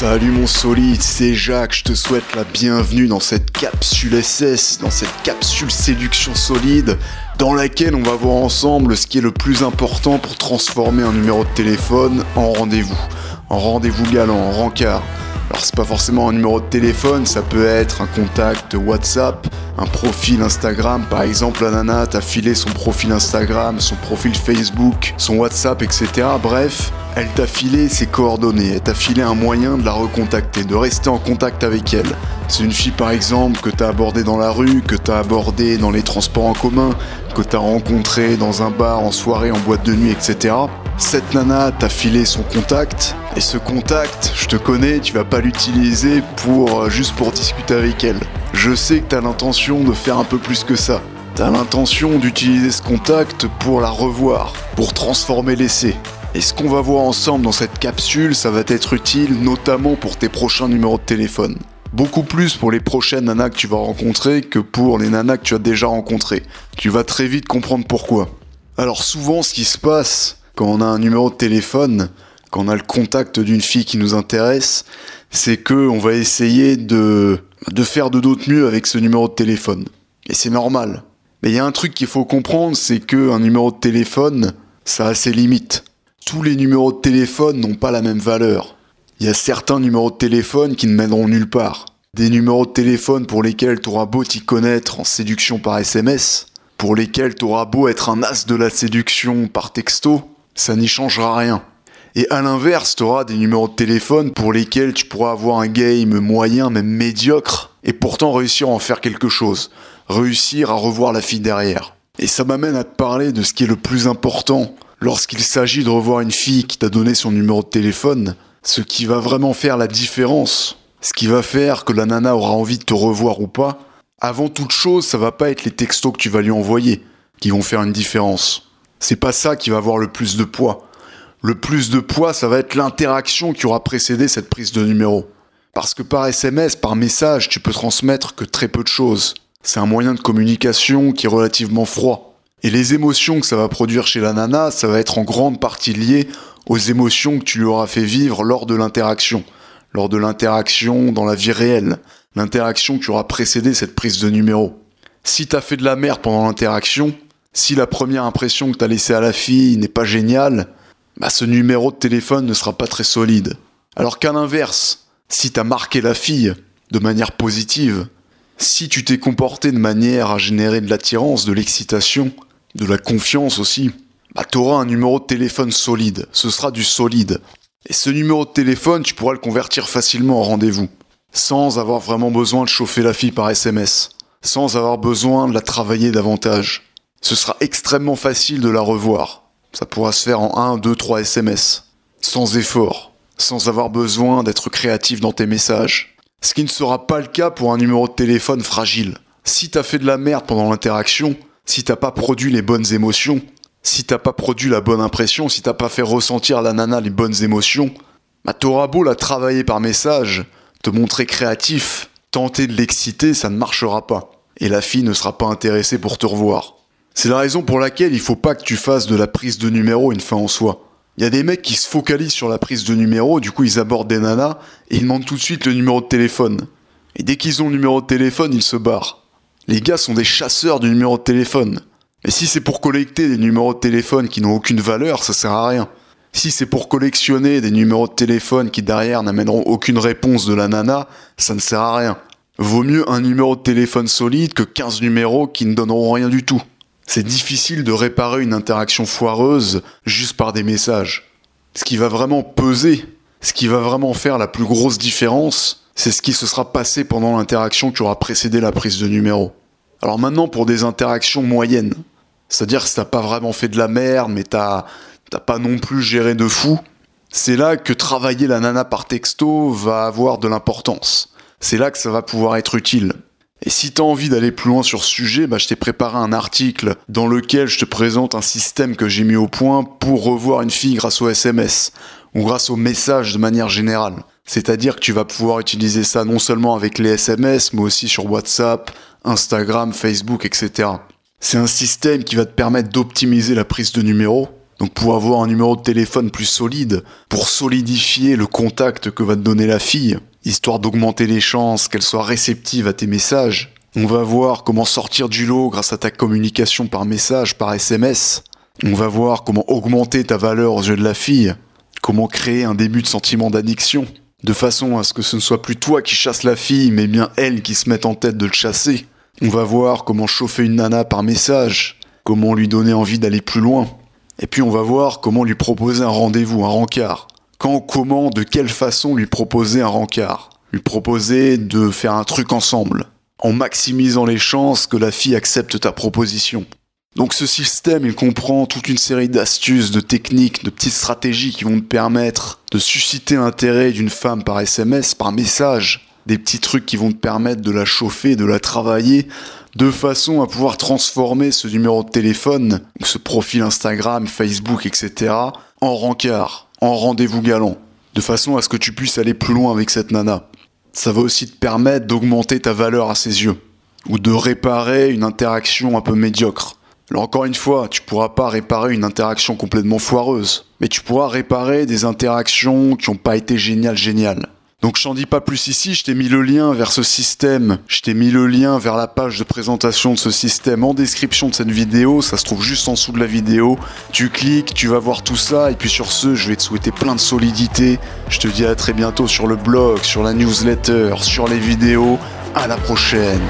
Salut mon solide, c'est Jacques, je te souhaite la bienvenue dans cette capsule SS, dans cette capsule séduction solide, dans laquelle on va voir ensemble ce qui est le plus important pour transformer un numéro de téléphone en rendez-vous, en rendez-vous galant, en rencard. Alors c'est pas forcément un numéro de téléphone, ça peut être un contact WhatsApp, un profil Instagram. Par exemple, la nana t'a filé son profil Instagram, son profil Facebook, son WhatsApp, etc. Bref, elle t'a filé ses coordonnées, elle t'a filé un moyen de la recontacter, de rester en contact avec elle. C'est une fille par exemple que t'as abordée dans la rue, que t'as abordée dans les transports en commun, que t'as rencontrée dans un bar, en soirée, en boîte de nuit, etc. Cette nana t'a filé son contact, et ce contact, je te connais, tu vas pas l'utiliser pour euh, juste pour discuter avec elle. Je sais que t'as l'intention de faire un peu plus que ça. T'as l'intention d'utiliser ce contact pour la revoir, pour transformer l'essai. Et ce qu'on va voir ensemble dans cette capsule, ça va être utile notamment pour tes prochains numéros de téléphone. Beaucoup plus pour les prochaines nanas que tu vas rencontrer que pour les nanas que tu as déjà rencontrées. Tu vas très vite comprendre pourquoi. Alors souvent ce qui se passe quand on a un numéro de téléphone, quand on a le contact d'une fille qui nous intéresse, c'est que on va essayer de, de faire de d'autres mieux avec ce numéro de téléphone. Et c'est normal. Mais il y a un truc qu'il faut comprendre, c'est que un numéro de téléphone, ça a ses limites tous les numéros de téléphone n'ont pas la même valeur. Il y a certains numéros de téléphone qui ne mèneront nulle part. Des numéros de téléphone pour lesquels tu auras beau t'y connaître en séduction par SMS, pour lesquels tu auras beau être un as de la séduction par texto, ça n'y changera rien. Et à l'inverse, tu auras des numéros de téléphone pour lesquels tu pourras avoir un game moyen, même médiocre, et pourtant réussir à en faire quelque chose, réussir à revoir la fille derrière. Et ça m'amène à te parler de ce qui est le plus important lorsqu'il s'agit de revoir une fille qui t'a donné son numéro de téléphone, ce qui va vraiment faire la différence, ce qui va faire que la nana aura envie de te revoir ou pas, avant toute chose, ça va pas être les textos que tu vas lui envoyer qui vont faire une différence. C'est pas ça qui va avoir le plus de poids. Le plus de poids, ça va être l'interaction qui aura précédé cette prise de numéro. Parce que par SMS, par message, tu peux transmettre que très peu de choses. C'est un moyen de communication qui est relativement froid. Et les émotions que ça va produire chez la nana, ça va être en grande partie lié aux émotions que tu lui auras fait vivre lors de l'interaction, lors de l'interaction dans la vie réelle, l'interaction qui aura précédé cette prise de numéro. Si t'as fait de la merde pendant l'interaction, si la première impression que t'as laissée à la fille n'est pas géniale, bah ce numéro de téléphone ne sera pas très solide. Alors qu'à l'inverse, si t'as marqué la fille de manière positive, si tu t'es comporté de manière à générer de l'attirance, de l'excitation, de la confiance aussi, bah t'auras un numéro de téléphone solide, ce sera du solide. Et ce numéro de téléphone, tu pourras le convertir facilement en rendez-vous, sans avoir vraiment besoin de chauffer la fille par SMS, sans avoir besoin de la travailler davantage. Ce sera extrêmement facile de la revoir. Ça pourra se faire en 1, 2, 3 SMS, sans effort, sans avoir besoin d'être créatif dans tes messages. Ce qui ne sera pas le cas pour un numéro de téléphone fragile. Si t'as fait de la merde pendant l'interaction, si t'as pas produit les bonnes émotions, si t'as pas produit la bonne impression, si t'as pas fait ressentir la nana les bonnes émotions, bah t'auras beau la travailler par message, te montrer créatif, tenter de l'exciter, ça ne marchera pas. Et la fille ne sera pas intéressée pour te revoir. C'est la raison pour laquelle il faut pas que tu fasses de la prise de numéro une fin en soi. Il y a des mecs qui se focalisent sur la prise de numéro, du coup ils abordent des nanas et ils demandent tout de suite le numéro de téléphone. Et dès qu'ils ont le numéro de téléphone, ils se barrent. Les gars sont des chasseurs du numéro de téléphone. Et si c'est pour collecter des numéros de téléphone qui n'ont aucune valeur, ça sert à rien. Si c'est pour collectionner des numéros de téléphone qui derrière n'amèneront aucune réponse de la nana, ça ne sert à rien. Vaut mieux un numéro de téléphone solide que 15 numéros qui ne donneront rien du tout. C'est difficile de réparer une interaction foireuse juste par des messages. Ce qui va vraiment peser, ce qui va vraiment faire la plus grosse différence, c'est ce qui se sera passé pendant l'interaction qui aura précédé la prise de numéro. Alors maintenant, pour des interactions moyennes, c'est-à-dire que t'as pas vraiment fait de la merde, mais t'as pas non plus géré de fou, c'est là que travailler la nana par texto va avoir de l'importance. C'est là que ça va pouvoir être utile. Et si t'as envie d'aller plus loin sur ce sujet, bah, je t'ai préparé un article dans lequel je te présente un système que j'ai mis au point pour revoir une fille grâce au SMS ou grâce au message de manière générale. C'est-à-dire que tu vas pouvoir utiliser ça non seulement avec les SMS, mais aussi sur WhatsApp, Instagram, Facebook, etc. C'est un système qui va te permettre d'optimiser la prise de numéro, Donc pour avoir un numéro de téléphone plus solide, pour solidifier le contact que va te donner la fille, histoire d'augmenter les chances qu'elle soit réceptive à tes messages. On va voir comment sortir du lot grâce à ta communication par message, par SMS. On va voir comment augmenter ta valeur aux yeux de la fille, comment créer un début de sentiment d'addiction, de façon à ce que ce ne soit plus toi qui chasse la fille, mais bien elle qui se mette en tête de le chasser. On va voir comment chauffer une nana par message, comment lui donner envie d'aller plus loin. Et puis on va voir comment lui proposer un rendez-vous, un rencard. Quand, comment, de quelle façon lui proposer un rencard. Lui proposer de faire un truc ensemble, en maximisant les chances que la fille accepte ta proposition. Donc ce système, il comprend toute une série d'astuces, de techniques, de petites stratégies qui vont te permettre de susciter l'intérêt d'une femme par SMS, par message, des petits trucs qui vont te permettre de la chauffer, de la travailler, de façon à pouvoir transformer ce numéro de téléphone, ce profil Instagram, Facebook, etc., en rencard, en rendez-vous galant, de façon à ce que tu puisses aller plus loin avec cette nana. Ça va aussi te permettre d'augmenter ta valeur à ses yeux, ou de réparer une interaction un peu médiocre. Alors encore une fois, tu pourras pas réparer une interaction complètement foireuse, mais tu pourras réparer des interactions qui n'ont pas été géniales, géniales. Donc je t'en dis pas plus ici, je t'ai mis le lien vers ce système, je t'ai mis le lien vers la page de présentation de ce système en description de cette vidéo, ça se trouve juste en dessous de la vidéo. Tu cliques, tu vas voir tout ça, et puis sur ce, je vais te souhaiter plein de solidité. Je te dis à très bientôt sur le blog, sur la newsletter, sur les vidéos. À la prochaine